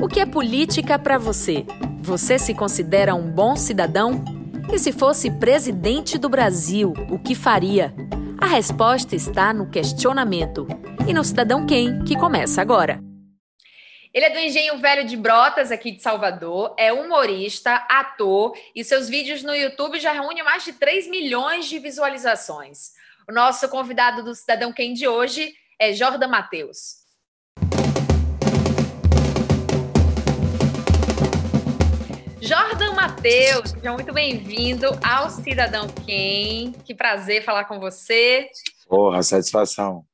O que é política para você? Você se considera um bom cidadão? E se fosse presidente do Brasil, o que faria? A resposta está no questionamento e no Cidadão Quem, que começa agora. Ele é do Engenho Velho de Brotas, aqui de Salvador, é humorista, ator e seus vídeos no YouTube já reúnem mais de 3 milhões de visualizações. O nosso convidado do Cidadão Quem de hoje é Jordan Matheus. Jordan Matheus, seja muito bem-vindo ao Cidadão Quem. Que prazer falar com você. Porra, satisfação.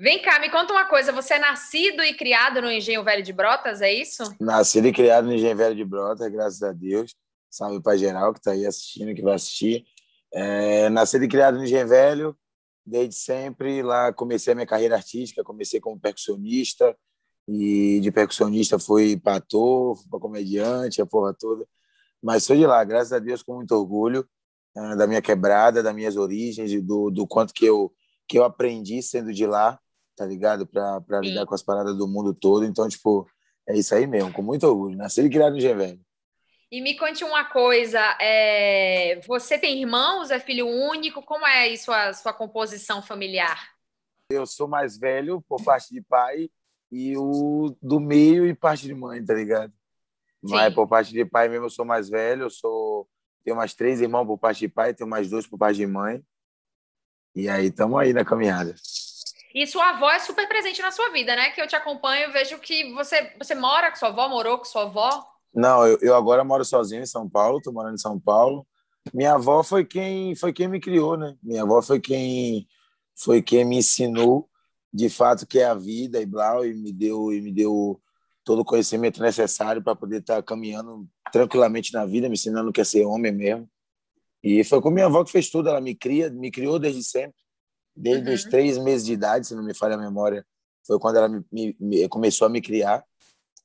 Vem cá, me conta uma coisa. Você é nascido e criado no Engenho Velho de Brotas, é isso? Nascido e criado no Engenho Velho de Brotas, graças a Deus. Salve para geral que está aí assistindo, que vai assistir. É, nascido e criado no Engenho Velho, desde sempre. Lá comecei a minha carreira artística, comecei como percussionista, e de percussionista fui para ator, para comediante, a porra toda. Mas sou de lá, graças a Deus, com muito orgulho uh, da minha quebrada, das minhas origens, do, do quanto que eu, que eu aprendi sendo de lá, tá ligado? Para lidar com as paradas do mundo todo. Então, tipo, é isso aí mesmo, com muito orgulho. Nasci e criado no GV. E me conte uma coisa, é... você tem irmãos, é filho único? Como é aí sua, sua composição familiar? Eu sou mais velho por parte de pai e o do meio e parte de mãe, tá ligado? Sim. Mas por parte de pai mesmo eu sou mais velho, eu sou tenho mais três irmãos por parte de pai, tenho mais dois por parte de mãe. E aí estamos aí na caminhada. E sua avó é super presente na sua vida, né? Que eu te acompanho, vejo que você você mora com sua avó, morou com sua avó? Não, eu, eu agora moro sozinho em São Paulo, tô morando em São Paulo. Minha avó foi quem foi quem me criou, né? Minha avó foi quem foi quem me ensinou de fato que é a vida e Blau e me deu e me deu todo o conhecimento necessário para poder estar tá caminhando tranquilamente na vida, me ensinando que é ser homem mesmo. E foi com minha avó que fez tudo, ela me cria, me criou desde sempre, desde uhum. os três meses de idade, se não me falha a memória, foi quando ela me, me, me, começou a me criar.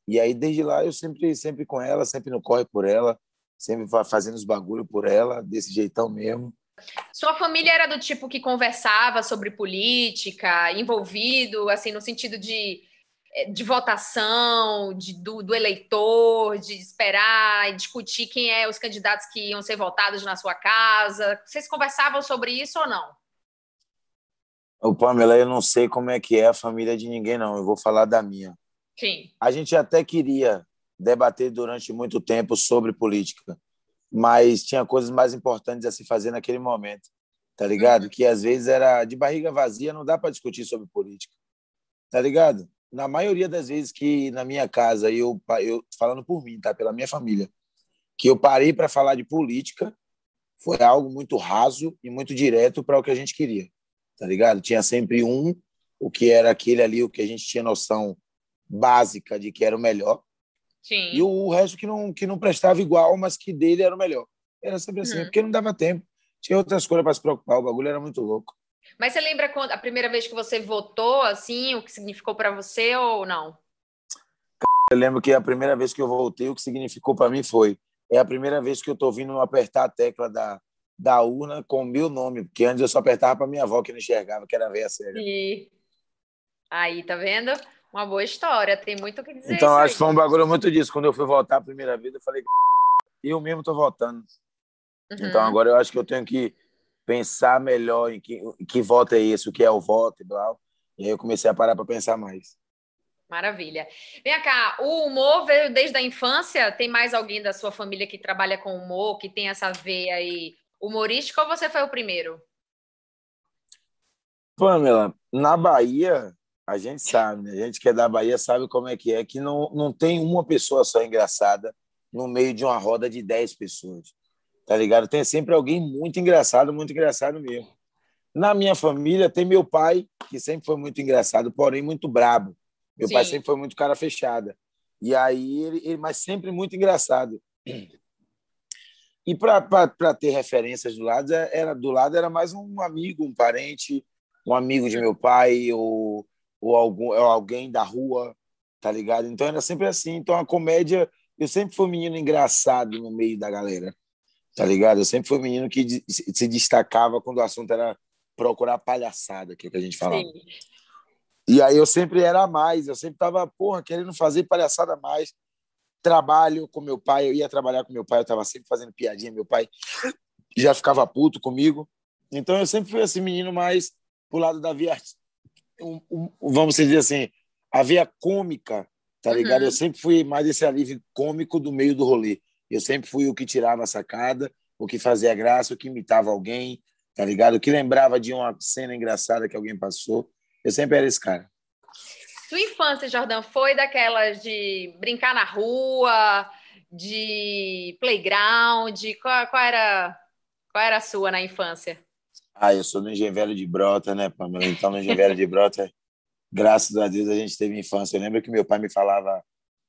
E aí desde lá eu sempre sempre com ela, sempre no corre por ela, sempre fazendo os bagulho por ela, desse jeitão mesmo. Sua família era do tipo que conversava sobre política, envolvido, assim, no sentido de, eh, de votação, de, do, do eleitor, de esperar e discutir quem é os candidatos que iam ser votados na sua casa. Vocês conversavam sobre isso ou não? O Pamela, eu não sei como é que é a família de ninguém, não. Eu vou falar da minha. Sim. A gente até queria debater durante muito tempo sobre política mas tinha coisas mais importantes a se fazer naquele momento, tá ligado? Uhum. Que às vezes era de barriga vazia, não dá para discutir sobre política, tá ligado? Na maioria das vezes que na minha casa, eu, eu falando por mim, tá? Pela minha família, que eu parei para falar de política, foi algo muito raso e muito direto para o que a gente queria, tá ligado? Tinha sempre um, o que era aquele ali, o que a gente tinha noção básica de que era o melhor, Sim. E o resto que não, que não prestava igual, mas que dele era o melhor. Era sempre assim, uhum. porque não dava tempo. Tinha outras coisas para se preocupar, o bagulho era muito louco. Mas você lembra quando, a primeira vez que você votou, assim, o que significou para você ou não? Eu lembro que a primeira vez que eu voltei, o que significou para mim foi é a primeira vez que eu estou vindo apertar a tecla da, da urna com o meu nome, porque antes eu só apertava para minha avó que não enxergava, que era a veia séria. E aí, tá vendo? Uma boa história, tem muito o que dizer. Então, acho que foi um bagulho muito disso. Quando eu fui voltar a primeira vez, eu falei, eu mesmo tô voltando. Uhum. Então, agora eu acho que eu tenho que pensar melhor em que, em que voto é esse, o que é o voto e blá. E aí eu comecei a parar para pensar mais. Maravilha. Vem cá, o humor veio desde a infância? Tem mais alguém da sua família que trabalha com humor, que tem essa veia aí humorística, ou você foi o primeiro? Pamela, na Bahia, a gente sabe, né? a gente que é da Bahia sabe como é que é, que não, não tem uma pessoa só engraçada no meio de uma roda de 10 pessoas. Tá ligado? Tem sempre alguém muito engraçado, muito engraçado mesmo. Na minha família tem meu pai, que sempre foi muito engraçado, porém muito brabo. Meu Sim. pai sempre foi muito cara fechada. E aí ele, ele mas sempre muito engraçado. E para ter referências do lado, é, era do lado era mais um amigo, um parente, um amigo de meu pai ou ou, algum, ou alguém da rua, tá ligado? Então era sempre assim. Então a comédia, eu sempre fui um menino engraçado no meio da galera, tá ligado? Eu sempre fui um menino que se destacava quando o assunto era procurar palhaçada, que é o que a gente falava. Sim. E aí eu sempre era mais, eu sempre tava, porra, querendo fazer palhaçada mais. Trabalho com meu pai, eu ia trabalhar com meu pai, eu tava sempre fazendo piadinha, meu pai já ficava puto comigo. Então eu sempre fui esse menino mais pro lado da via, um, um, vamos dizer assim, a via cômica, tá ligado? Uhum. Eu sempre fui mais esse alívio cômico do meio do rolê. Eu sempre fui o que tirava a sacada, o que fazia graça, o que imitava alguém, tá ligado? O que lembrava de uma cena engraçada que alguém passou. Eu sempre era esse cara. Sua infância, Jordão, foi daquelas de brincar na rua, de playground? Qual, qual, era, qual era a sua na infância? Ah, eu sou do Engenho Velho de Brota, né, Pamela? Então, no Engenho Velho de Brota, graças a Deus, a gente teve infância. Eu lembro que meu pai me falava: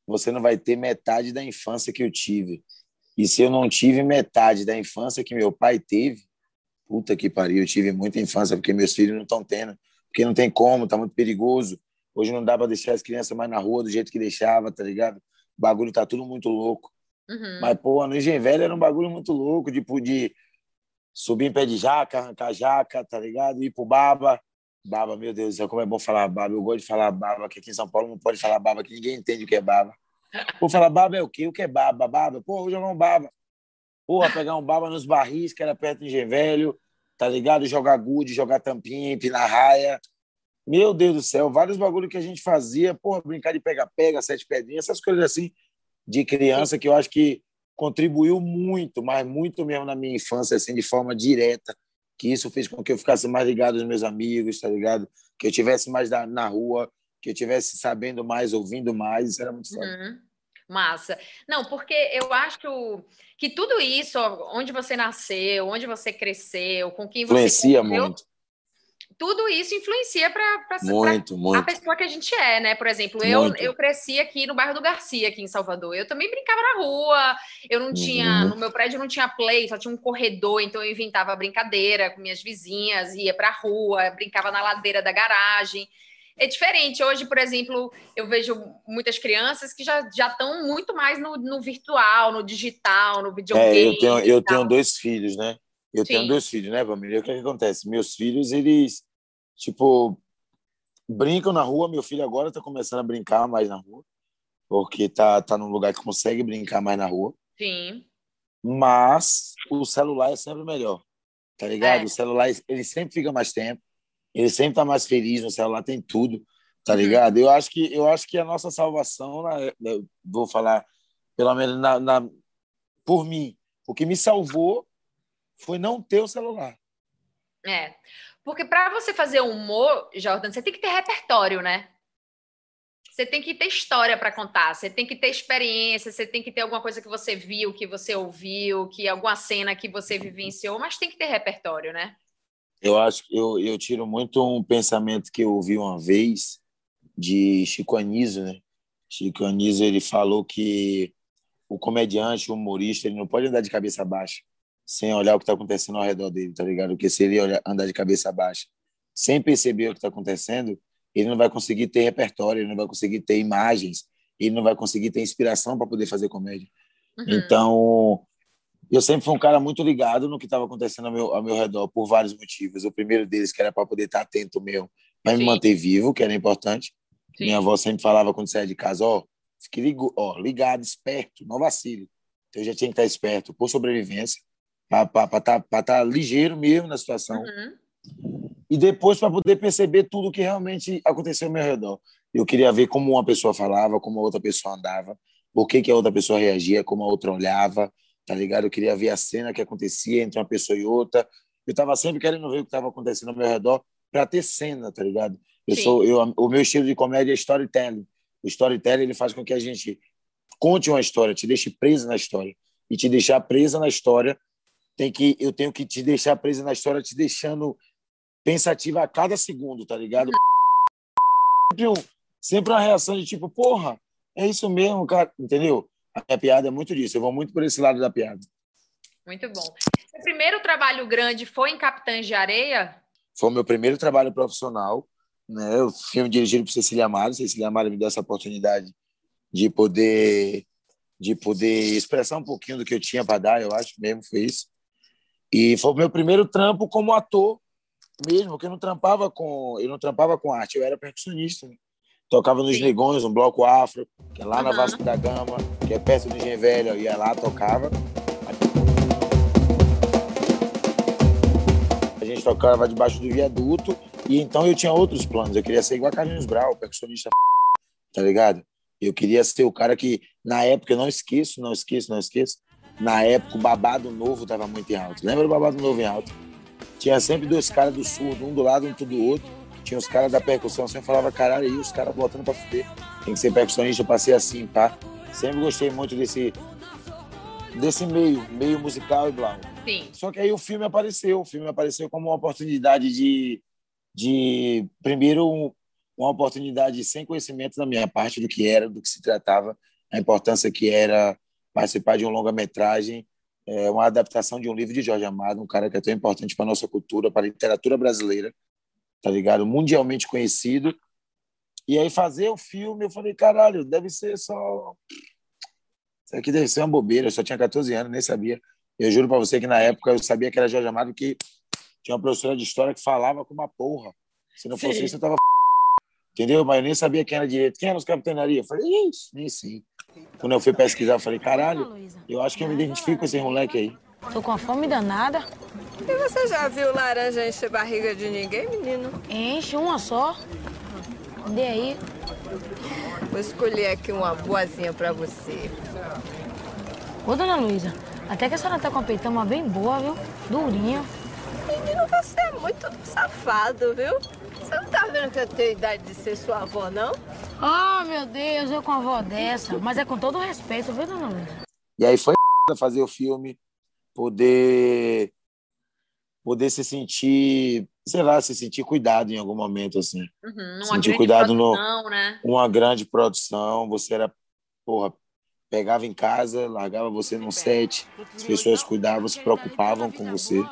você não vai ter metade da infância que eu tive. E se eu não tive metade da infância que meu pai teve, puta que pariu, eu tive muita infância porque meus filhos não estão tendo, porque não tem como, tá muito perigoso. Hoje não dá para deixar as crianças mais na rua do jeito que deixava, tá ligado? O bagulho tá tudo muito louco. Uhum. Mas, pô, no Engenho Velho era um bagulho muito louco, tipo, de subir em pé de jaca, arrancar jaca, tá ligado? Ir pro baba. Baba, meu Deus do céu, como é bom falar baba. Eu gosto de falar baba, que aqui em São Paulo não pode falar baba, que ninguém entende o que é baba. Vou falar, baba é o quê? O que é baba? Baba? Pô, vou jogar um baba. Porra, pegar um baba nos barris, que era perto do Engenho Velho, tá ligado? Jogar gude, jogar tampinha, empinar raia. Meu Deus do céu, vários bagulhos que a gente fazia, porra, brincar de pega-pega, sete pedrinhas, essas coisas assim de criança que eu acho que contribuiu muito, mas muito mesmo na minha infância, assim, de forma direta, que isso fez com que eu ficasse mais ligado aos meus amigos, tá ligado? Que eu tivesse mais na, na rua, que eu tivesse sabendo mais, ouvindo mais, isso era muito foda. Uhum. Massa. Não, porque eu acho que tudo isso, onde você nasceu, onde você cresceu, com quem você Influencia muito. Tudo isso influencia para a pessoa que a gente é, né? Por exemplo, eu, eu cresci aqui no bairro do Garcia, aqui em Salvador. Eu também brincava na rua, eu não tinha, uhum. no meu prédio não tinha play, só tinha um corredor, então eu inventava brincadeira com minhas vizinhas, ia para a rua, brincava na ladeira da garagem é diferente. Hoje, por exemplo, eu vejo muitas crianças que já estão muito mais no, no, virtual, no digital, no videogame. É, eu tenho, eu tenho dois filhos, né? Eu Sim. tenho dois filhos, né, família? O que, é que acontece? Meus filhos, eles, tipo, brincam na rua. Meu filho agora está começando a brincar mais na rua, porque tá, tá num lugar que consegue brincar mais na rua. Sim. Mas o celular é sempre melhor, tá ligado? É. O celular, ele sempre fica mais tempo ele sempre tá mais feliz no celular, tem tudo, tá uhum. ligado? Eu acho que eu acho que a nossa salvação, né, vou falar pelo menos na, na, por mim, o que me salvou foi não ter o celular. É. Porque para você fazer humor, Jordan, você tem que ter repertório, né? Você tem que ter história para contar, você tem que ter experiência, você tem que ter alguma coisa que você viu, que você ouviu, que alguma cena que você vivenciou, mas tem que ter repertório, né? Eu acho que eu, eu tiro muito um pensamento que eu ouvi uma vez de Chico Anísio, né? Chico Anísio, ele falou que o comediante, o humorista, ele não pode andar de cabeça baixa sem olhar o que está acontecendo ao redor dele, tá ligado? Porque se ele olhar, andar de cabeça baixa sem perceber o que está acontecendo, ele não vai conseguir ter repertório, ele não vai conseguir ter imagens, ele não vai conseguir ter inspiração para poder fazer comédia. Uhum. Então, eu sempre fui um cara muito ligado no que estava acontecendo ao meu, ao meu redor, por vários motivos. O primeiro deles, que era para poder estar atento mesmo, para me manter vivo, que era importante. Sim. Minha avó sempre falava quando saía de casa, ó, fique ligo, ligado, esperto, não vacile. Então eu já tinha que estar esperto por sobrevivência, para estar tá, tá ligeiro mesmo na situação. Uhum. E depois para poder perceber tudo que realmente aconteceu ao meu redor. Eu queria ver como uma pessoa falava, como a outra pessoa andava, por que, que a outra pessoa reagia, como a outra olhava, tá ligado? Eu queria ver a cena que acontecia entre uma pessoa e outra. Eu tava sempre querendo ver o que estava acontecendo ao meu redor para ter cena, tá ligado? Eu Sim. sou eu o meu estilo de comédia é storytelling. O storytelling ele faz com que a gente conte uma história, te deixe presa na história. E te deixar presa na história, tem que eu tenho que te deixar presa na história, te deixando pensativa a cada segundo, tá ligado? Sempre, um, sempre uma reação de tipo, porra, é isso mesmo, cara, entendeu? A minha piada é muito disso, eu vou muito por esse lado da piada. Muito bom. O primeiro trabalho grande foi em Capitães de Areia? Foi o meu primeiro trabalho profissional, né? O filme dirigido por Cecília Amaro. Cecília Amaro me deu essa oportunidade de poder de poder expressar um pouquinho do que eu tinha para dar, eu acho mesmo foi isso. E foi o meu primeiro trampo como ator mesmo, porque eu não trampava com, eu não trampava com arte, eu era percussionista. Né? Tocava nos. Negões, um bloco afro, que é lá uhum. na Vasco da Gama, que é perto do Engenho Velho, eu ia lá, tocava. A gente tocava debaixo do viaduto, e então eu tinha outros planos. Eu queria ser igual a Carlinhos Brau, percussionista, tá ligado? Eu queria ser o cara que, na época, eu não esqueço, não esqueço, não esqueço, na época o Babado Novo estava muito em alto. Lembra do Babado Novo em alto? Tinha sempre dois caras do sul, um do lado, um do outro. Tinha os caras da percussão, sempre falava, caralho, aí os caras botando pra fuder. Tem que ser percussionista, eu passei assim, pá. Sempre gostei muito desse, desse meio, meio musical e blau. Sim. Só que aí o filme apareceu, o filme apareceu como uma oportunidade de, de primeiro, uma oportunidade sem conhecimento da minha parte do que era, do que se tratava, a importância que era participar de um longa-metragem, é, uma adaptação de um livro de Jorge Amado, um cara que é tão importante para a nossa cultura, para a literatura brasileira, tá ligado? Mundialmente conhecido. E aí fazer o filme, eu falei, caralho, deve ser só... Isso aqui deve ser uma bobeira, eu só tinha 14 anos, nem sabia. Eu juro para você que na época eu sabia que era Jorge Amado, que tinha uma professora de história que falava com uma porra. Se não fosse Sim. isso, eu tava... Entendeu? Mas eu nem sabia quem era direito. Quem era os capitanaria? Eu falei, isso, nem sim. Quando eu fui pesquisar, eu falei, caralho, eu acho que eu me identifico com esse moleque aí. Tô com a fome danada. E você já viu laranja encher barriga de ninguém, menino? Enche uma só. Dê aí. Vou escolher aqui uma boazinha pra você. Ô, dona Luísa, até que a senhora tá com a peitama bem boa, viu? Durinha. Menino, você é muito safado, viu? Você não tá vendo que eu tenho idade de ser sua avó, não? Ah, meu Deus, eu com a avó dessa. Mas é com todo respeito, viu, dona Luísa? E aí foi fazer o filme, poder poder se sentir, sei lá, se sentir cuidado em algum momento, assim. Uhum, sentir cuidado produção, no, né? Uma grande produção, você era, porra, pegava em casa, largava você num set, as pessoas cuidavam, se preocupavam com você.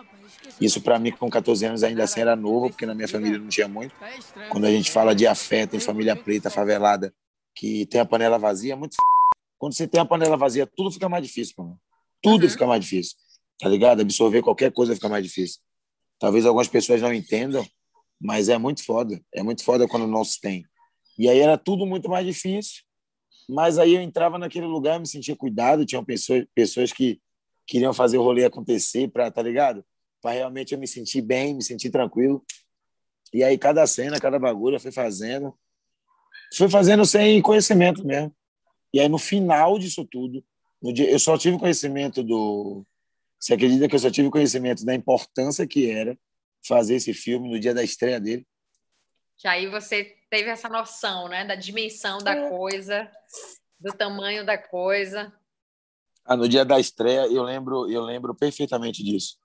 Isso para mim com 14 anos ainda assim era novo, porque na minha família não tinha muito. Quando a gente fala de afeto em família preta, favelada, que tem a panela vazia, é muito f... Quando você tem a panela vazia, tudo fica mais difícil, mano. Tudo uhum. fica mais difícil. Tá ligado? Absorver qualquer coisa fica mais difícil. Talvez algumas pessoas não entendam, mas é muito foda. É muito foda quando não se tem. E aí era tudo muito mais difícil. Mas aí eu entrava naquele lugar, me sentia cuidado, tinham pessoas, pessoas que queriam fazer o rolê acontecer para, tá ligado? Para realmente eu me sentir bem, me sentir tranquilo. E aí cada cena, cada bagulho eu fui fazendo, fui fazendo sem conhecimento mesmo. E aí no final disso tudo, no dia, eu só tive conhecimento do, você acredita que eu só tive conhecimento da importância que era fazer esse filme no dia da estreia dele? Já aí você teve essa noção, né, da dimensão da é. coisa, do tamanho da coisa. Ah, no dia da estreia, eu lembro, eu lembro perfeitamente disso.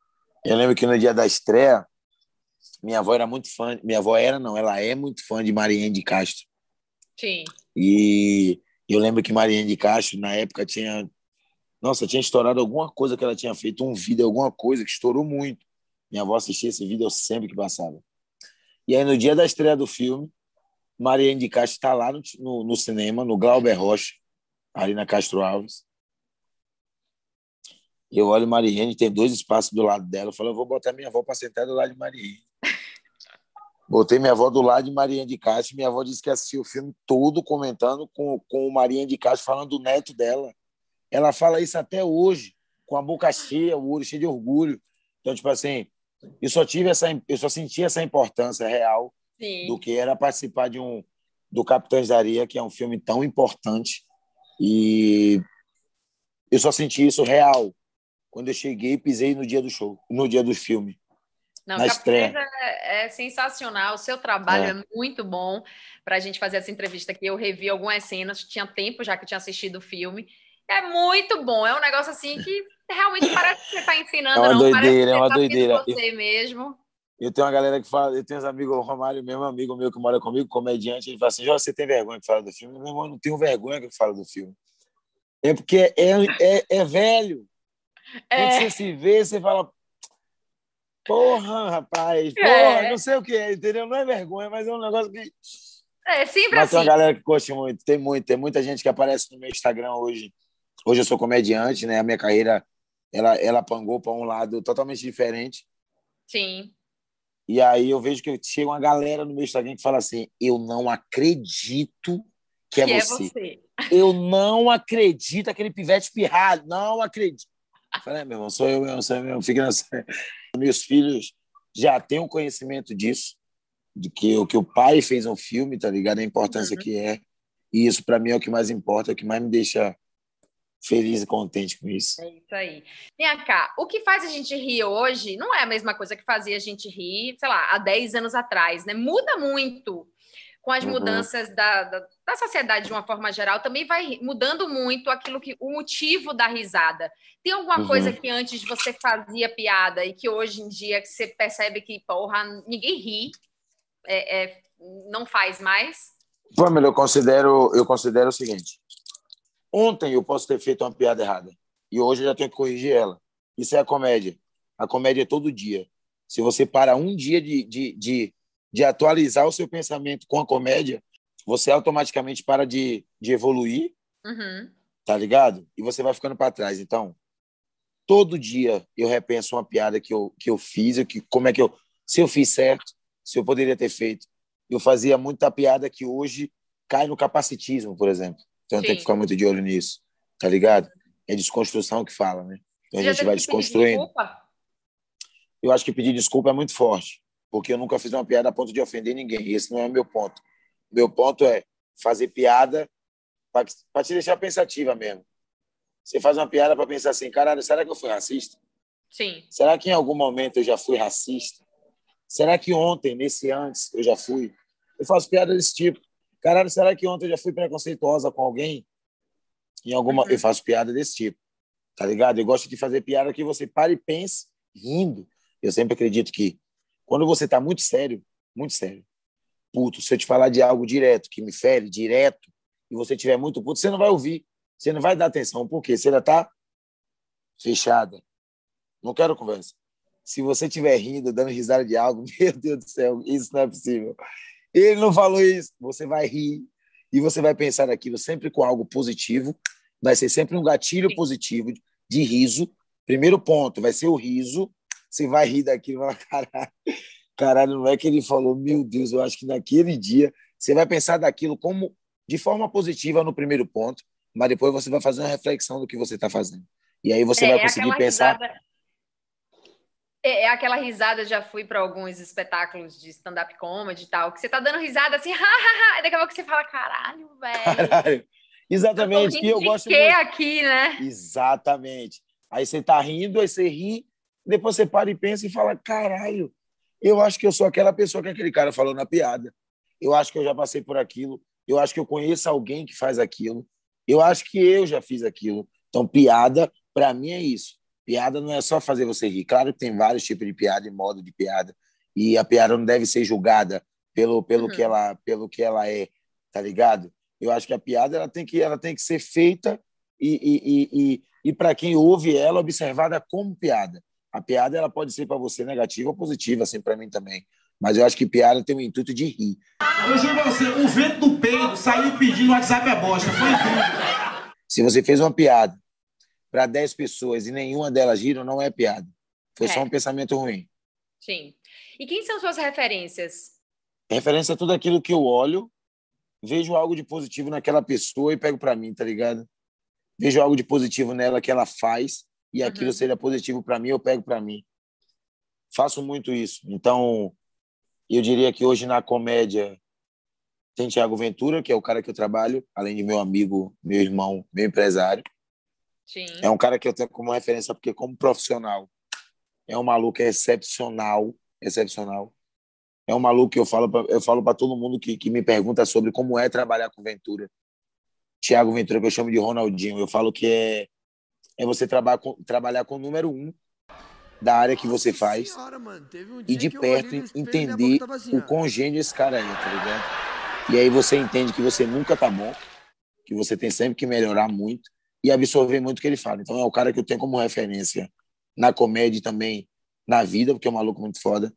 Eu lembro que no dia da estreia, minha avó era muito fã. Minha avó era, não, ela é muito fã de Mariene de Castro. Sim. E eu lembro que Mariene de Castro, na época, tinha. Nossa, tinha estourado alguma coisa que ela tinha feito, um vídeo, alguma coisa que estourou muito. Minha avó assistia esse vídeo sempre que passava. E aí, no dia da estreia do filme, Mariene de Castro está lá no, no, no, cinema, no Glauber Rocha, ali na Castro Alves. Eu olho Mariene, tem dois espaços do lado dela. Eu falo, eu vou botar minha avó para sentar do lado de Mariene. Botei minha avó do lado de Mariene de Castro. Minha avó disse que assistiu o filme todo comentando com, com o Mariene de Castro, falando do neto dela. Ela fala isso até hoje, com a boca cheia, o olho cheio de orgulho. Então, tipo assim, eu só tive essa, eu só senti essa importância real Sim. do que era participar de um do Capitães da Areia, que é um filme tão importante. E eu só senti isso real quando eu cheguei pisei no dia do show, no dia do filme. Não, na estreia. É, sensacional, o seu trabalho é, é muito bom para a gente fazer essa entrevista aqui. Eu revi algumas cenas, tinha tempo já que eu tinha assistido o filme. É muito bom, é um negócio assim que realmente parece que você está ensinando, é uma não, doideira, é uma tá doideira. Você eu, mesmo. Eu tenho uma galera que fala, eu tenho uns amigos, o Romário, mesmo amigo meu que mora comigo, comediante, ele fala assim: você tem vergonha que fala do filme? Meu irmão, não tenho vergonha que fala do filme. É porque é, é, é velho. É. Quando você se vê, você fala, porra, rapaz, porra, é. não sei o que é, entendeu? Não é vergonha, mas é um negócio que. É sempre mas assim. Tem uma galera que curte muito, tem muito, tem muita gente que aparece no meu Instagram hoje. Hoje eu sou comediante, né? A minha carreira ela, ela pangou para um lado totalmente diferente. Sim. E aí eu vejo que chega uma galera no meu Instagram que fala assim: eu não acredito que é, que você. é você. Eu não acredito aquele pivete pirralho, não acredito. Eu falei, é, meu irmão, sou eu mesmo, sou eu mesmo. Fica nessa... Meus filhos já têm um conhecimento disso, de que o que o pai fez um filme, tá ligado? A importância Uhum. que é. E isso, para mim, é o que mais importa, é o que mais me deixa feliz e contente com isso. É isso aí. Vem cá, o que faz a gente rir hoje não é a mesma coisa que fazia a gente rir, sei lá, há 10 anos atrás, né? Muda muito com as Uhum. mudanças da, da, da sociedade de uma forma geral, também vai mudando muito aquilo que o motivo da risada. Tem alguma Uhum. coisa que antes você fazia piada e que hoje em dia que você percebe que, porra, ninguém ri, é, é, não faz mais? Pamela, eu considero, eu considero o seguinte: ontem eu posso ter feito uma piada errada e hoje eu já tenho que corrigir ela. Isso é a comédia. A comédia é todo dia. Se você para um dia de, de, de, de atualizar o seu pensamento com a comédia, você automaticamente para de, de evoluir, Uhum. tá ligado? E você vai ficando para trás. Então, todo dia eu repenso uma piada que eu, que eu fiz, que, como é que eu. Se eu fiz certo, se eu poderia ter feito. Eu fazia muita piada que hoje cai no capacitismo, por exemplo. Então, Sim. que ficar muito de olho nisso, tá ligado? É desconstrução que fala, né? Então, Você a gente vai desconstruindo. desculpa? Eu acho que pedir desculpa é muito forte, porque eu nunca fiz uma piada a ponto de ofender ninguém. Esse não é o meu ponto. Meu ponto é fazer piada para te deixar pensativa mesmo. Você faz uma piada para pensar assim, caralho, será que eu fui racista? Sim. Será que em algum momento eu já fui racista? Será que ontem, nesse antes, eu já fui? Eu faço piada desse tipo. Caralho, será que ontem eu já fui preconceituosa com alguém? Em alguma, Uhum. eu faço piada desse tipo. Tá ligado? Eu gosto de fazer piada que você pare e pense rindo. Eu sempre acredito que quando você tá muito sério, muito sério, puto, se eu te falar de algo direto, que me fere direto, e você tiver muito puto, você não vai ouvir. Você não vai dar atenção. Por quê? Você ainda tá fechada. Não quero conversa. Se você estiver rindo, dando risada de algo, meu Deus do céu, isso não é possível. Ele não falou isso. Você vai rir e você vai pensar naquilo sempre com algo positivo. Vai ser sempre um gatilho positivo de riso. Primeiro ponto vai ser o riso. Você vai rir daquilo e vai falar, caralho, caralho, não é que ele falou, meu Deus, eu acho que naquele dia você vai pensar daquilo como de forma positiva no primeiro ponto, mas depois você vai fazer uma reflexão do que você está fazendo. E aí você vai conseguir aquela pensar. risada- É, é aquela risada, já fui para alguns espetáculos de stand-up comedy e tal, que você tá dando risada assim, ha, ha, ha, e daqui a pouco você fala, caralho, velho. Caralho. Exatamente, que eu de gosto quê muito. aqui, né? Exatamente. Aí você tá rindo, aí você ri, depois você para e pensa e fala: caralho, eu acho que eu sou aquela pessoa que aquele cara falou na piada. Eu acho que eu já passei por aquilo. Eu acho que eu conheço alguém que faz aquilo. Eu acho que eu já fiz aquilo. Então, piada, para mim, é isso. Piada não é só fazer você rir. Claro que tem vários tipos de piada e modo de piada. E a piada não deve ser julgada pelo, pelo, Uhum. que, ela, pelo que ela é, tá ligado? Eu acho que a piada ela tem que, ela tem que ser feita e, e, e, e, e para quem ouve ela, observada como piada. A piada ela pode ser para você negativa ou positiva, assim, para mim também. Mas eu acho que piada tem o intuito de rir. Eu juro pra você, o vento do peido saiu pedindo WhatsApp é bosta. Foi incrível. Se você fez uma piada para 10 pessoas e nenhuma delas riram, não é piada. Foi É. só um pensamento ruim. Sim. E quem são suas referências? Referência a tudo aquilo que eu olho, vejo algo de positivo naquela pessoa e pego para mim, tá ligado? Vejo algo de positivo nela que ela faz e aquilo Uhum. seja positivo para mim, eu pego para mim. Faço muito isso. Então, eu diria que hoje na comédia tem Tiago Ventura, que é o cara que eu trabalho, além de meu amigo, meu irmão, meu empresário. Sim. É um cara que eu tenho como referência porque como profissional é um maluco excepcional, excepcional. É um maluco que eu falo pra, eu falo para todo mundo que, que me pergunta sobre como é trabalhar com Ventura. Tiago Ventura, que eu chamo de Ronaldinho, eu falo que é é você trabalhar com, trabalhar com o número um da área que você faz Senhora, um e de perto entender assim, o ó. quão gênio esse cara é, tá ligado? E aí você entende que você nunca tá bom, que você tem sempre que melhorar muito e absorver muito o que ele fala. Então é o cara que eu tenho como referência na comédia e também na vida, porque é um maluco muito foda.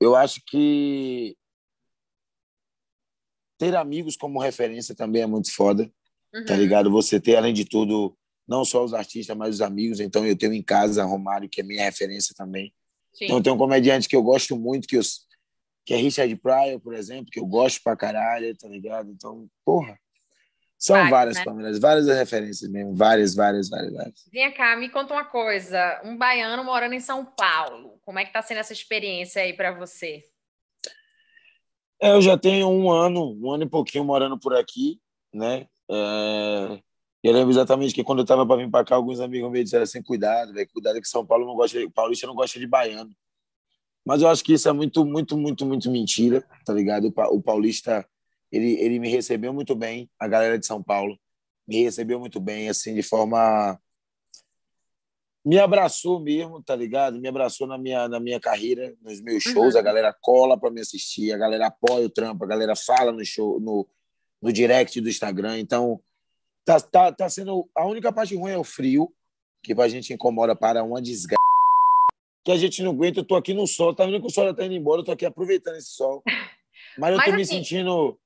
Eu acho que ter amigos como referência também é muito foda tá Uhum. ligado? Você ter, além de tudo, não só os artistas, mas os amigos. Então, eu tenho em casa Romário, que é minha referência também. Sim. Então tem um comediante que eu gosto muito, que, eu, que é Richard Pryor, por exemplo, que eu gosto pra caralho, tá ligado? Então, porra. São várias, né? várias referências mesmo, várias, várias, várias, várias. Vem cá, me conta uma coisa. Um baiano morando em São Paulo, como é que tá sendo essa experiência aí para você? É, eu já tenho um ano, um ano e pouquinho morando por aqui, né? É... Eu lembro exatamente que quando eu estava para vir para cá, alguns amigos meus disseram assim: cuidado, velho, cuidado que São Paulo não gosta, de... paulista não gosta de baiano. Mas eu acho que isso é muito, muito, muito, muito mentira, tá ligado? O paulista, ele, ele me recebeu muito bem, a galera de São Paulo me recebeu muito bem, assim, de forma me abraçou mesmo, tá ligado? Me abraçou na minha, na minha carreira, nos meus shows. Uhum. A galera cola para me assistir, a galera apoia o trampo, a galera fala no show, no, no direct do Instagram. Então, tá, tá, tá sendo. A única parte ruim é o frio, que a gente incomoda para uma desgraça. Que a gente não aguenta. Eu tô aqui no sol, tá vendo que o sol já tá indo embora, eu tô aqui aproveitando esse sol. Mas eu Mas, tô assim, me sentindo.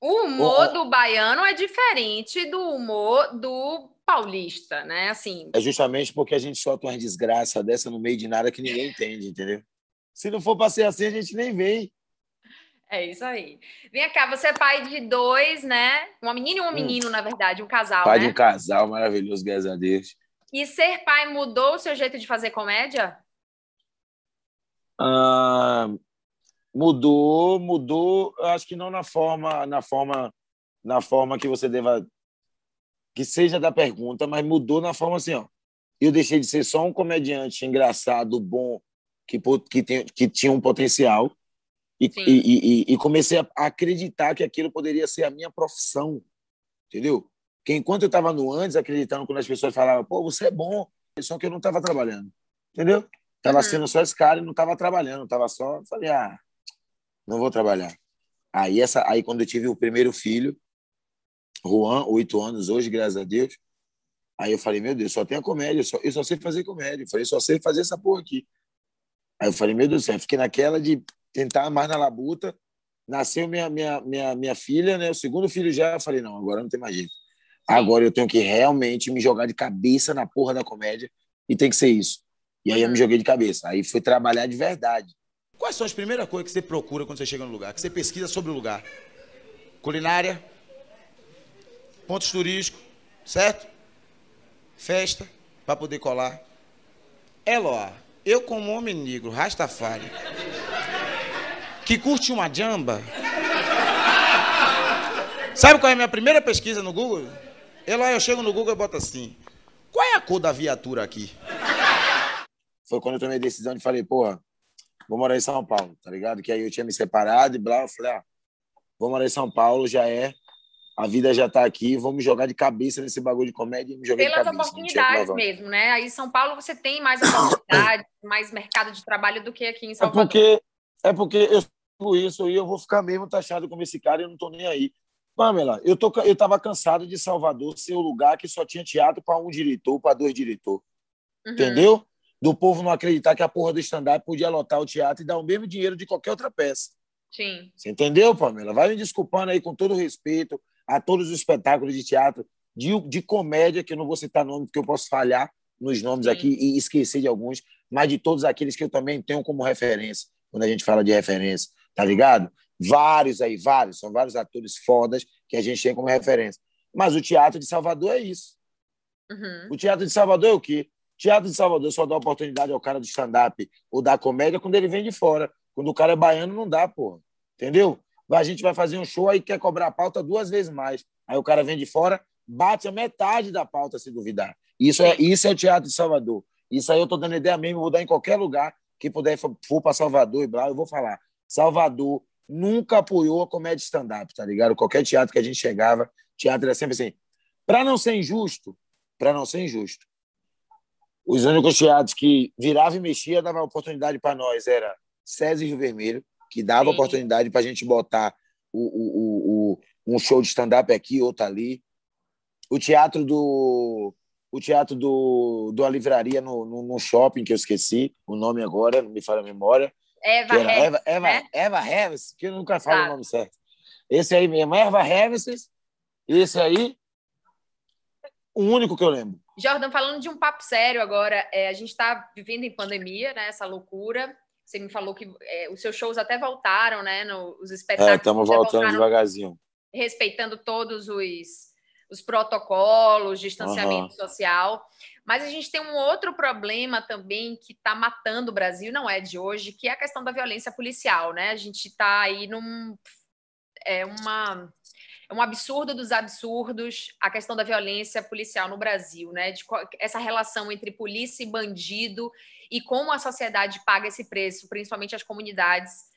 O humor do baiano é diferente do humor do paulista, né? Assim. É justamente porque a gente solta uma desgraça dessa no meio de nada que ninguém entende, entendeu? Se não for para ser assim, a gente nem vem. É isso aí. Vem cá, você é pai de dois, né? Uma menina e um hum. menino, na verdade, um casal, pai né? de um casal maravilhoso, graças a Deus. E ser pai mudou o seu jeito de fazer comédia? Ah, mudou, mudou. Acho que não na forma, na forma, na forma que você deva que seja da pergunta, mas mudou na forma assim, ó. Eu deixei de ser só um comediante engraçado, bom, que, que, tem, que tinha um potencial, e, e, e, e, comecei a acreditar que aquilo poderia ser a minha profissão, entendeu? Que enquanto eu estava no antes, acreditando quando as pessoas falavam, pô, você é bom, só que eu não estava trabalhando, entendeu? Estava uhum. sendo só esse cara e não estava trabalhando, estava só, falei, ah, não vou trabalhar. Aí, essa, aí quando eu tive o primeiro filho, Juan, oito anos hoje, graças a Deus. Aí eu falei, meu Deus, só tem a comédia, eu só, eu só sei fazer comédia. Eu falei, só sei fazer essa porra aqui. Aí eu falei, meu Deus do céu, fiquei naquela de tentar mais na labuta. Nasceu minha, minha, minha, minha filha, né? O segundo filho já, eu falei, não, agora não tem mais jeito. Agora eu tenho que realmente me jogar de cabeça na porra da comédia e tem que ser isso. E aí eu me joguei de cabeça. Aí fui trabalhar de verdade. Quais são as primeiras coisas que você procura quando você chega no lugar? Que você pesquisa sobre o lugar? Culinária, pontos turísticos, certo? Festa, para poder colar. Eloá, eu como homem negro, Rastafari, que curte uma jamba, sabe qual é a minha primeira pesquisa no Google? Eloá, eu chego no Google e boto assim, qual é a cor da viatura aqui? Foi quando eu tomei a decisão de falei, porra, vou morar em São Paulo, tá ligado? Que aí eu tinha me separado e blá, eu falei, ah, vou morar em São Paulo, já é a vida já está aqui, vamos jogar de cabeça nesse bagulho de comédia. Me jogar Pelas de cabeça, oportunidades mesmo, né? Aí em São Paulo você tem mais oportunidade, mais mercado de trabalho do que aqui em São é porque, É porque eu isso e eu vou ficar mesmo taxado como esse cara e eu não estou nem aí. Pamela, eu, tô, eu tava cansado de Salvador ser o lugar que só tinha teatro para um diretor, para dois diretores. Uhum. Entendeu? Do povo não acreditar que a porra do stand-up podia lotar o teatro e dar o mesmo dinheiro de qualquer outra peça. Sim. Você entendeu, Pamela? Vai me desculpando aí com todo respeito a todos os espetáculos de teatro, de, de comédia, que eu não vou citar nome, porque eu posso falhar nos nomes Sim. aqui e esquecer de alguns, mas de todos aqueles que eu também tenho como referência, quando a gente fala de referência, tá ligado? Vários aí, vários, são vários atores fodas que a gente tem como referência. Mas o teatro de Salvador é isso. Uhum. O teatro de Salvador é o quê? O teatro de Salvador só dá oportunidade ao cara do stand-up ou da comédia quando ele vem de fora. Quando o cara é baiano, não dá, porra. Entendeu? a gente vai fazer um show aí quer cobrar a pauta duas vezes mais. Aí o cara vem de fora, bate a metade da pauta, se duvidar. Isso é, isso é o Teatro de Salvador. Isso aí eu estou dando ideia mesmo, vou dar em qualquer lugar que puder for para Salvador e blá, eu vou falar. Salvador nunca apoiou a comédia stand-up, tá ligado? Qualquer teatro que a gente chegava, teatro era sempre assim. Para não ser injusto, para não ser injusto, os únicos teatros que virava e mexia, dava oportunidade para nós, era César e Rio Vermelho, que dava Sim. oportunidade para a gente botar o, o, o, um show de stand-up aqui, outro ali. O teatro do o teatro do, do A Livraria no, no, no, shopping, que eu esqueci o nome agora, não me fala a memória. Eva Harris, Eva, Eva, né? Eva Harris, que eu nunca falo tá. o nome certo. Esse aí mesmo, Eva Harris, esse aí, o único que eu lembro. Jordan, falando de um papo sério agora, é, a gente está vivendo em pandemia, né? Essa loucura. Você me falou que é, os seus shows até voltaram, né? No, os espetáculos. É, estamos voltando devagarzinho. Respeitando todos os, os protocolos, distanciamento uhum. social. Mas a gente tem um outro problema também que está matando o Brasil, não é de hoje, que é a questão da violência policial, né? A gente está aí num. É uma é um absurdo dos absurdos a questão da violência policial no Brasil, né? De essa relação entre polícia e bandido e como a sociedade paga esse preço, principalmente as comunidades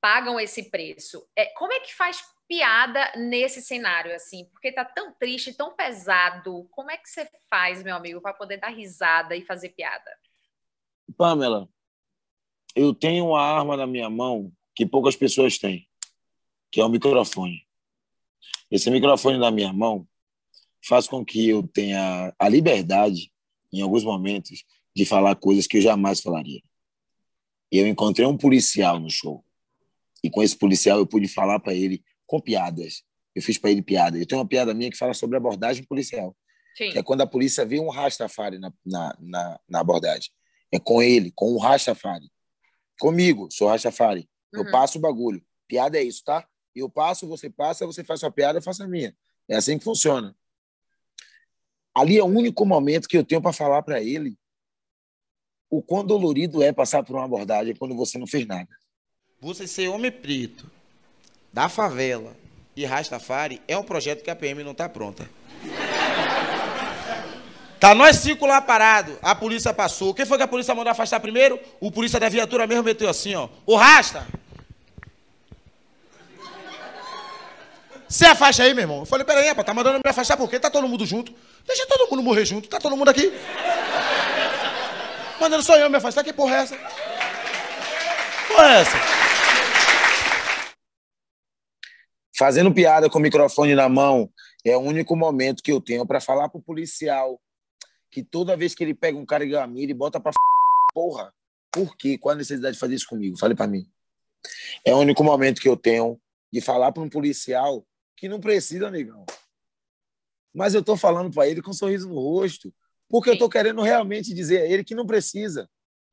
pagam esse preço. É, como é que faz piada nesse cenário assim? Porque tá tão triste, tão pesado. Como é que você faz, meu amigo, para poder dar risada e fazer piada? Pamela, eu tenho uma arma na minha mão que poucas pessoas têm, que é o microfone. Esse microfone na minha mão faz com que eu tenha a liberdade, em alguns momentos, de falar coisas que eu jamais falaria. Eu encontrei um policial no show. E com esse policial eu pude falar para ele com piadas. Eu fiz para ele piada. Eu tenho uma piada minha que fala sobre abordagem policial. Sim. Que é quando a polícia vê um Rastafari na, na, na, na abordagem. É com ele, com um Rastafari. Comigo, sou Rastafari. Uhum. Eu passo o bagulho. Piada é isso, tá? Eu passo, você passa, você faz sua piada, eu faço a minha. É assim que funciona. Ali é o único momento que eu tenho para falar para ele o quão dolorido é passar por uma abordagem quando você não fez nada. Você ser homem preto, da favela e Rastafari é um projeto que a PM não está pronta. Tá nós cinco lá parado, a polícia passou. Quem foi que a polícia mandou afastar primeiro? O polícia da viatura mesmo meteu assim, ó. O Rasta! Você afasta aí, meu irmão. Eu falei, peraí, tá mandando me afastar por quê? Tá todo mundo junto. Deixa todo mundo morrer junto. Tá todo mundo aqui. Mandando só eu me afastar. Que porra é essa? Porra é essa? Fazendo piada com o microfone na mão é o único momento que eu tenho para falar pro policial que toda vez que ele pega um cara e bota pra porra, por quê? Qual a necessidade de fazer isso comigo? Fale para mim. É o único momento que eu tenho de falar para um policial que não precisa, negão. Mas eu estou falando para ele com um sorriso no rosto, porque eu estou querendo realmente dizer a ele que não precisa.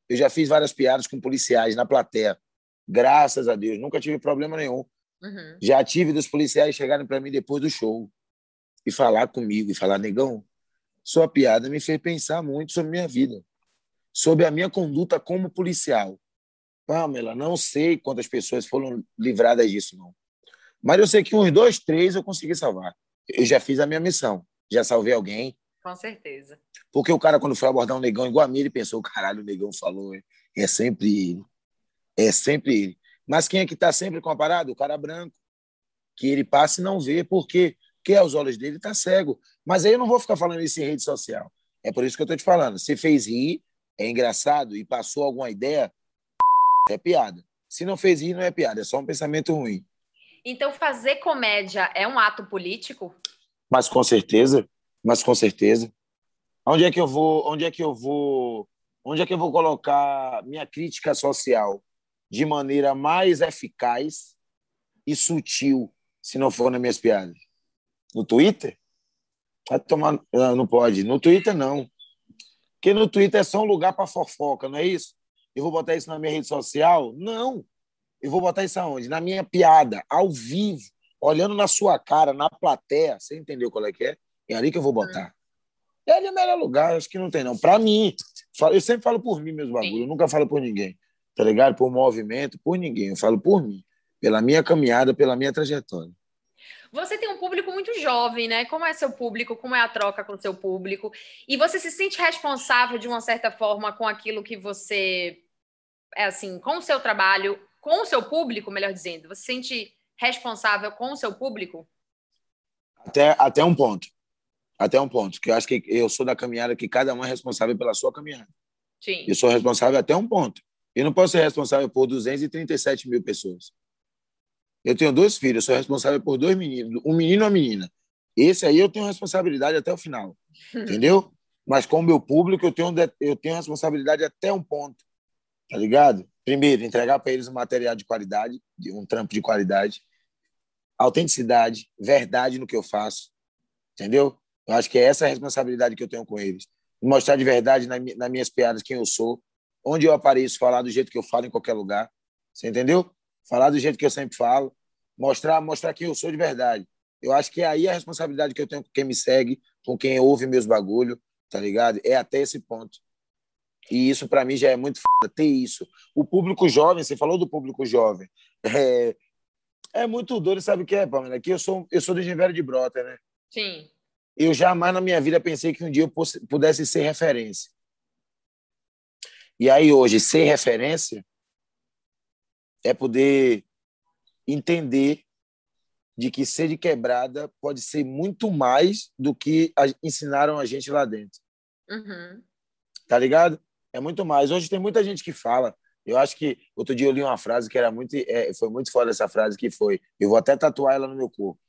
Eu já fiz várias piadas com policiais na plateia. Graças a Deus, nunca tive problema nenhum. Uhum. Já tive dos policiais chegarem para mim depois do show e falar comigo e falar, negão, sua piada me fez pensar muito sobre minha vida, sobre a minha conduta como policial. Pamela, não sei quantas pessoas foram livradas disso, não. Mas eu sei que uns dois, três eu consegui salvar. Eu já fiz a minha missão. Já salvei alguém. Com certeza. Porque o cara, quando foi abordar um negão igual a mim, ele pensou: caralho, o negão falou. É sempre ele. É sempre ele. Mas quem é que está sempre comparado? O cara branco. Que ele passa e não vê. Por quê? Porque aos olhos dele está cego. Mas aí eu não vou ficar falando isso em rede social. É por isso que eu estou te falando. Se fez rir, é engraçado e passou alguma ideia, é piada. Se não fez rir, não é piada. É só um pensamento ruim. Então, fazer comédia é um ato político? Mas com certeza, mas com certeza. Onde é que eu vou, onde é que eu vou, onde é que eu vou colocar minha crítica social de maneira mais eficaz e sutil, se não for nas minhas piadas? No Twitter? Vai tomar, não, não pode. No Twitter não. Porque no Twitter é só um lugar para fofoca, não é isso? Eu vou botar isso na minha rede social? Não. Eu vou botar isso aonde? Na minha piada, ao vivo, olhando na sua cara, na plateia. Você entendeu qual é que é? É ali que eu vou botar. É ali o melhor lugar, acho que não tem, não. Para mim, eu sempre falo por mim meus bagulho, eu nunca falo por ninguém. Tá ligado? Por movimento, por ninguém. Eu falo por mim, pela minha caminhada, pela minha trajetória. Você tem um público muito jovem, né? Como é seu público? Como é a troca com seu público? E você se sente responsável de uma certa forma com aquilo que você é assim, com o seu trabalho, com o seu público, melhor dizendo? Você se sente responsável com o seu público? Até, até um ponto. Até um ponto. Que eu acho que eu sou da caminhada que cada um é responsável pela sua caminhada. Sim. Eu sou responsável até um ponto. Eu não posso ser responsável por 237 mil pessoas. Eu tenho dois filhos, sou responsável por dois meninos, um menino e uma menina. Esse aí eu tenho responsabilidade até o final, entendeu? Mas com o meu público eu tenho, eu tenho responsabilidade até um ponto, tá ligado? primeiro, entregar para eles um material de qualidade, um trampo de qualidade, autenticidade, verdade no que eu faço, entendeu? Eu acho que é essa a responsabilidade que eu tenho com eles. Mostrar de verdade nas minhas piadas quem eu sou, onde eu apareço, falar do jeito que eu falo em qualquer lugar. Você entendeu? Falar do jeito que eu sempre falo, mostrar, mostrar quem eu sou de verdade. Eu acho que é aí a responsabilidade que eu tenho com quem me segue, com quem ouve meus bagulho, tá ligado? É até esse ponto. E isso para mim já é muito foda ter isso. O público jovem, você falou do público jovem. É, é muito doido, sabe o que é, Pamela? Que eu sou, eu sou do Givero de Brota, né? Sim. Eu jamais na minha vida pensei que um dia eu pudesse ser referência. E aí hoje, ser referência é poder entender de que ser de quebrada pode ser muito mais do que ensinaram a gente lá dentro. Uhum. Tá ligado? É muito mais. Hoje tem muita gente que fala, eu acho que outro dia eu li uma frase que era muito, é, foi muito foda essa frase que foi, eu vou até tatuar ela no meu corpo.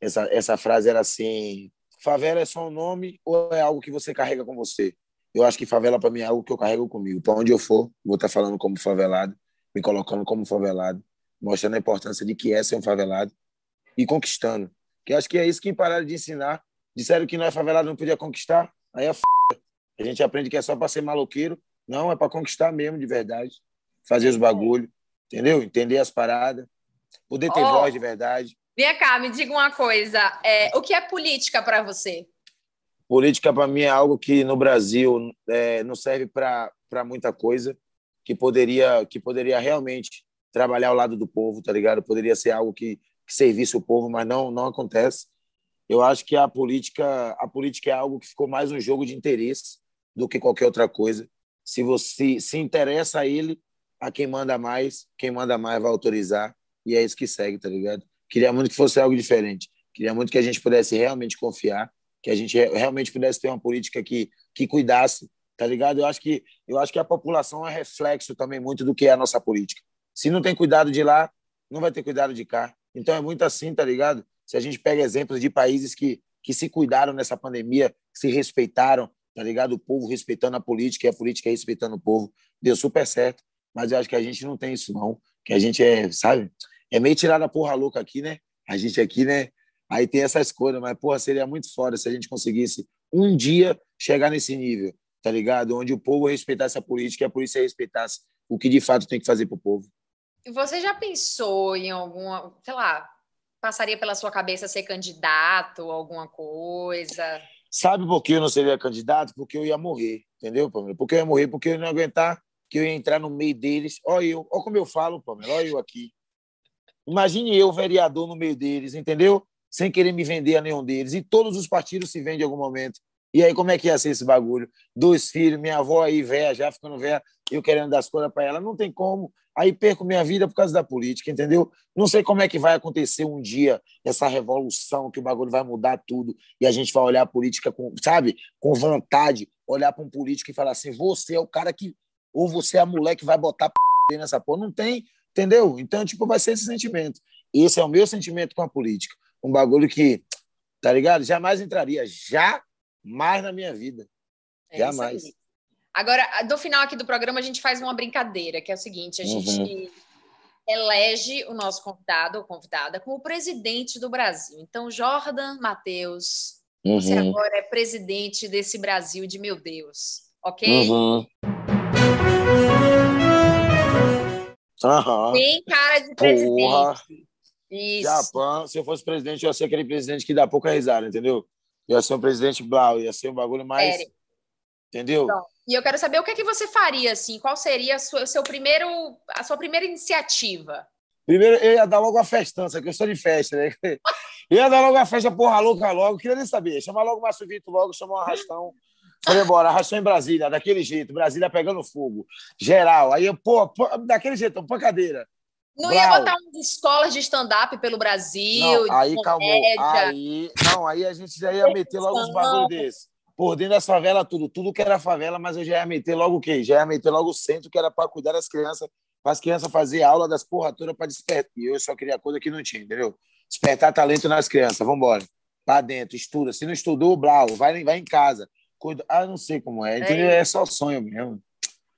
Essa, essa frase era assim: favela é só um nome ou é algo que você carrega com você? Eu acho que favela para mim é algo que eu carrego comigo. Para onde eu for, vou estar tá falando como favelado, me colocando como favelado, mostrando a importância de que é ser um favelado e conquistando. Que acho que é isso que pararam de ensinar. Disseram que não é favelado, não podia conquistar. Aí é f... A gente aprende que é só para ser maloqueiro. Não, é para conquistar mesmo, de verdade fazer os bagulhos, entendeu? Entender as paradas, poder ter oh, voz de verdade. Vem cá, me diga uma coisa. É, o que é política para você? Política, para mim, é algo que no Brasil é, não serve para muita coisa, que poderia, que poderia realmente trabalhar ao lado do povo, tá ligado? Poderia ser algo que, que servisse o povo, mas não, não acontece. Eu acho que a política, a política é algo que ficou mais um jogo de interesse do que qualquer outra coisa. Se você se interessa a ele, a quem manda mais, quem manda mais vai autorizar, e é isso que segue, tá ligado? Queria muito que fosse algo diferente. Queria muito que a gente pudesse realmente confiar, que a gente realmente pudesse ter uma política que, que cuidasse, tá ligado? Eu acho que eu acho que a população é reflexo também muito do que é a nossa política. Se não tem cuidado de lá, não vai ter cuidado de cá. Então é muito assim, tá ligado? Se a gente pega exemplos de países que que se cuidaram nessa pandemia, se respeitaram, tá ligado? O povo respeitando a política e a política respeitando o povo, deu super certo mas eu acho que a gente não tem isso, não. Que a gente é, sabe? É meio tirada porra louca aqui, né? A gente aqui, né? Aí tem essas coisas, mas, porra, seria muito foda se a gente conseguisse um dia chegar nesse nível, tá ligado? Onde o povo respeitasse a política e a polícia respeitasse o que de fato tem que fazer pro povo. Você já pensou em alguma, sei lá, passaria pela sua cabeça ser candidato, alguma coisa? Sabe por que eu não seria candidato? Porque eu ia morrer, entendeu, Pamela? Porque eu ia morrer, porque eu não ia aguentar que eu ia entrar no meio deles. Olha eu, olha como eu falo, Pamela, olha eu aqui. Imagine eu, vereador, no meio deles, entendeu? Sem querer me vender a nenhum deles. E todos os partidos se vendem em algum momento. E aí, como é que ia ser esse bagulho? Dois filhos, minha avó aí, velha, já ficando velha, eu querendo dar as coisas para ela. Não tem como. Aí perco minha vida por causa da política, entendeu? Não sei como é que vai acontecer um dia essa revolução, que o bagulho vai mudar tudo e a gente vai olhar a política com, sabe, com vontade, olhar para um político e falar assim: você é o cara que ou você é a mulher que vai botar p... nessa porra. Não tem, entendeu? Então, tipo, vai ser esse sentimento. Esse é o meu sentimento com a política. Um bagulho que, tá ligado? Jamais entraria. Jamais na minha vida. É Jamais. Agora, do final aqui do programa, a gente faz uma brincadeira, que é o seguinte: a gente uhum. elege o nosso convidado ou convidada como presidente do Brasil. Então, Jordan Matheus, uhum. você agora é presidente desse Brasil de meu Deus, ok? Uhum. Uhum. Tem cara de presidente. Porra. Isso. Japão, se eu fosse presidente, eu ia ser aquele presidente que dá pouca risada, entendeu? Eu ia ser um presidente blau, ia ser um bagulho mais. Sério? Entendeu? Então, e eu quero saber o que, é que você faria, assim, qual seria a sua, seu primeiro, a sua primeira iniciativa? Primeiro, eu ia dar logo a festança, que eu sou de festa, né? Eu ia dar logo a festa, porra louca logo, queria nem saber. Chamar logo o Márcio Vitor logo, chamar um arrastão. Falei, embora, arrastou em Brasília, daquele jeito, Brasília pegando fogo, geral. Aí, pô, daquele jeito, pancadeira. Não Brau. ia botar umas escolas de stand-up pelo Brasil? Não, aí calmou. Aí, não, aí a gente já ia meter logo uns bagulho desse. Por dentro das favelas, tudo. Tudo que era favela, mas eu já ia meter logo o quê? Já ia meter logo o centro, que era para cuidar das crianças, para as crianças fazer aula das porra toda para despertar. E eu só queria coisa que não tinha, entendeu? Despertar talento nas crianças, vambora. Para dentro, estuda. Se não estudou, Blau, vai, vai em casa Cuida... Ah, não sei como é. É, é só sonho mesmo.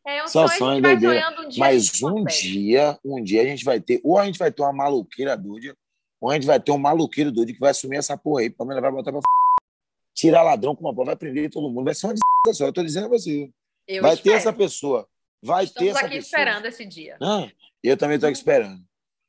É um só sonho, sonho Um dia Mas um dia, um dia a gente vai ter, ou a gente vai ter uma maluqueira doida, ou a gente vai ter um maluqueiro doido que vai assumir essa porra aí, Pamela vai botar pra tirar ladrão com uma bola, vai prender todo mundo, vai ser uma desgraça só. Eu tô dizendo a você. Eu vai espero. ter essa pessoa. Vai Estamos ter essa aqui pessoa. esperando esse dia. Ah, eu também tô aqui esperando.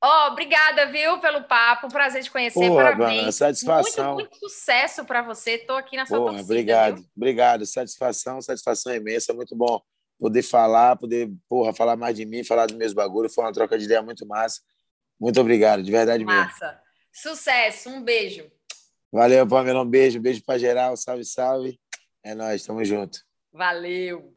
Ó, obrigada, viu, pelo papo. Prazer te conhecer. Porra, Parabéns. Bana, satisfação. Muito, muito sucesso para você. Tô aqui na sua Porra, torcida. obrigado, viu? obrigado. Satisfação, satisfação imensa. Muito bom poder falar, poder, porra, falar mais de mim, falar dos meus bagulhos. Foi uma troca de ideia muito massa. Muito obrigado, de verdade mesmo. Massa. Sucesso. Um beijo. Valeu, Pamela. Um beijo, beijo pra geral. Salve, salve. É nóis, tamo junto. Valeu.